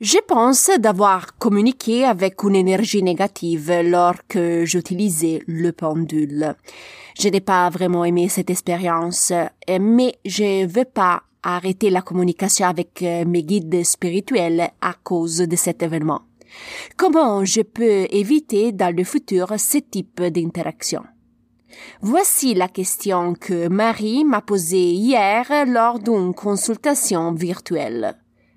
Je pense d'avoir communiqué avec une énergie négative lorsque j'utilisais le pendule. Je n'ai pas vraiment aimé cette expérience, mais je veux pas arrêter la communication avec mes guides spirituels à cause de cet événement. Comment je peux éviter dans le futur ce type d'interaction? Voici la question que Marie m'a posée hier lors d'une consultation virtuelle.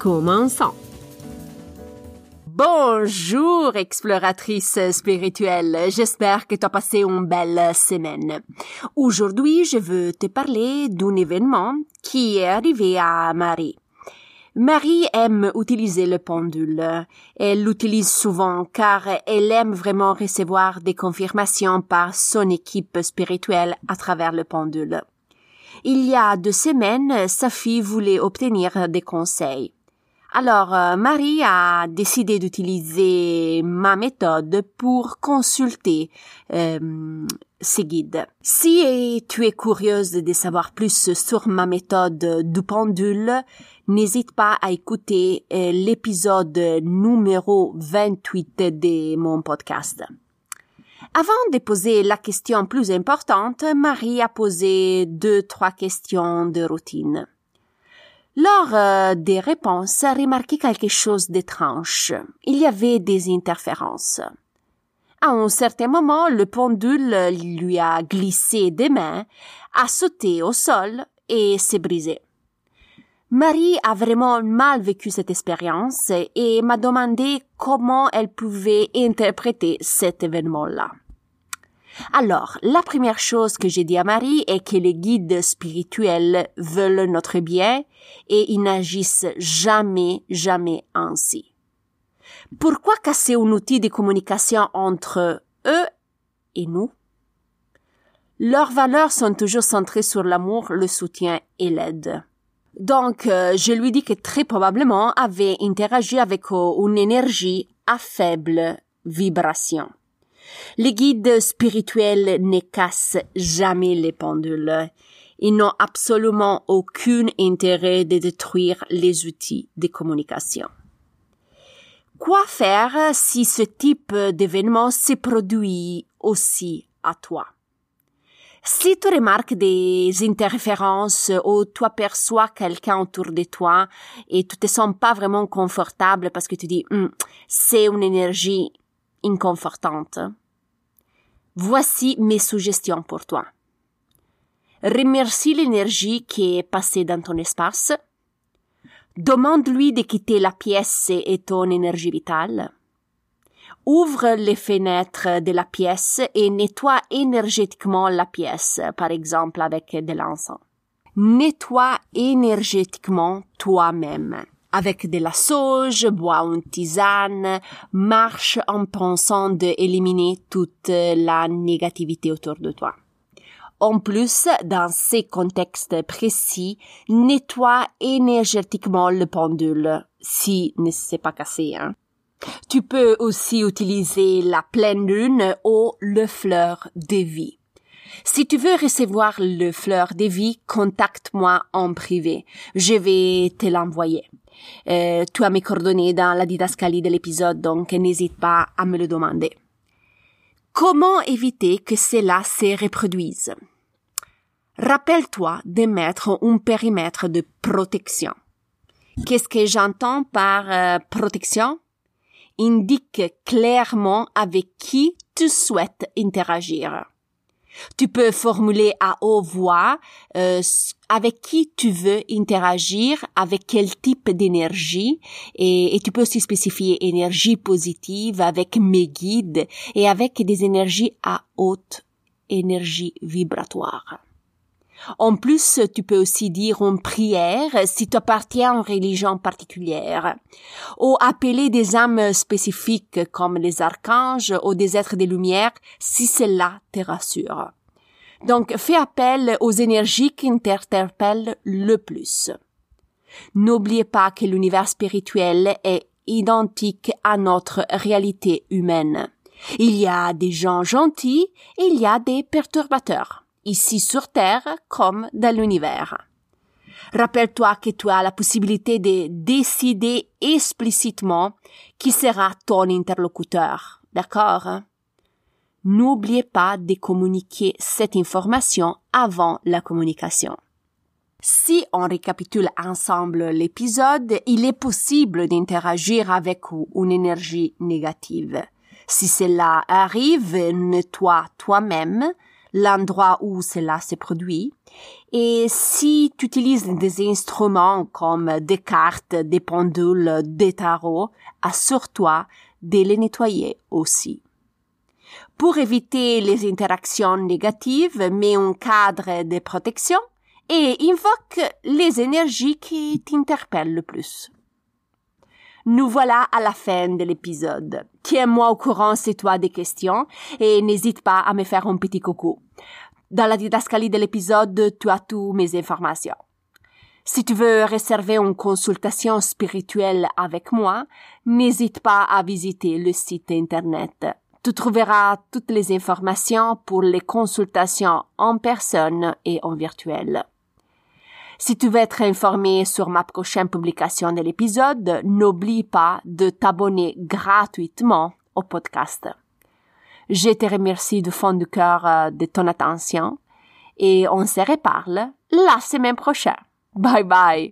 Commençons. Bonjour, exploratrice spirituelle. J'espère que tu as passé une belle semaine. Aujourd'hui, je veux te parler d'un événement qui est arrivé à Marie. Marie aime utiliser le pendule. Elle l'utilise souvent car elle aime vraiment recevoir des confirmations par son équipe spirituelle à travers le pendule. Il y a deux semaines, sa fille voulait obtenir des conseils. Alors, euh, Marie a décidé d'utiliser ma méthode pour consulter euh, ses guides. Si tu es curieuse de savoir plus sur ma méthode du pendule, n'hésite pas à écouter euh, l'épisode numéro 28 de mon podcast. Avant de poser la question plus importante, Marie a posé deux, trois questions de routine. Lors euh, des réponses, a remarqué quelque chose d'étrange. Il y avait des interférences. À un certain moment, le pendule lui a glissé des mains, a sauté au sol et s'est brisé. Marie a vraiment mal vécu cette expérience et m'a demandé comment elle pouvait interpréter cet événement-là. Alors, la première chose que j'ai dit à Marie est que les guides spirituels veulent notre bien et ils n'agissent jamais, jamais ainsi. Pourquoi casser un outil de communication entre eux et nous? Leurs valeurs sont toujours centrées sur l'amour, le soutien et l'aide. Donc, euh, je lui dis que très probablement avait interagi avec euh, une énergie à faible vibration. Les guides spirituels ne cassent jamais les pendules. Ils n'ont absolument aucun intérêt de détruire les outils de communication. Quoi faire si ce type d'événement se produit aussi à toi? Si tu remarques des interférences ou tu aperçois quelqu'un autour de toi et tu te sens pas vraiment confortable parce que tu dis hum, c'est une énergie inconfortante, Voici mes suggestions pour toi. Remercie l'énergie qui est passée dans ton espace. Demande-lui de quitter la pièce et ton énergie vitale. Ouvre les fenêtres de la pièce et nettoie énergétiquement la pièce, par exemple avec de l'encens. Nettoie énergétiquement toi-même avec de la sauge, bois une tisane, marche en pensant d'éliminer toute la négativité autour de toi. En plus, dans ces contextes précis, nettoie énergétiquement le pendule, si ne s'est pas cassé, hein. Tu peux aussi utiliser la pleine lune ou le fleur de vie. Si tu veux recevoir le fleur de vie, contacte-moi en privé. Je vais te l'envoyer. Euh, tu as mes coordonnées dans la didascalie de l'épisode, donc n'hésite pas à me le demander. Comment éviter que cela se reproduise? Rappelle-toi de mettre un périmètre de protection. Qu'est-ce que j'entends par euh, protection? Indique clairement avec qui tu souhaites interagir. Tu peux formuler à haute voix euh, avec qui tu veux interagir, avec quel type d'énergie, et, et, tu peux aussi spécifier énergie positive avec mes guides et avec des énergies à haute énergie vibratoire. En plus, tu peux aussi dire une prière si tu appartiens à une religion particulière, ou appeler des âmes spécifiques comme les archanges ou des êtres des lumières si cela te rassure. Donc, fais appel aux énergies qui t'interpellent le plus. N'oubliez pas que l'univers spirituel est identique à notre réalité humaine. Il y a des gens gentils et il y a des perturbateurs ici sur Terre comme dans l'univers. Rappelle-toi que tu as la possibilité de décider explicitement qui sera ton interlocuteur. D'accord? N'oubliez pas de communiquer cette information avant la communication. Si on récapitule ensemble l'épisode, il est possible d'interagir avec une énergie négative. Si cela arrive, nettoie toi-même l'endroit où cela se produit. Et si tu utilises des instruments comme des cartes, des pendules, des tarots, assure-toi de les nettoyer aussi. Pour éviter les interactions négatives, mets un cadre de protection et invoque les énergies qui t'interpellent le plus. Nous voilà à la fin de l'épisode. Tiens-moi au courant si tu as des questions et n'hésite pas à me faire un petit coucou. Dans la didascalie de l'épisode, tu as toutes mes informations. Si tu veux réserver une consultation spirituelle avec moi, n'hésite pas à visiter le site internet. Tu trouveras toutes les informations pour les consultations en personne et en virtuel. Si tu veux être informé sur ma prochaine publication de l'épisode, n'oublie pas de t'abonner gratuitement au podcast. Je te remercie du fond du cœur euh, de ton attention et on se reparle la semaine prochaine. Bye bye!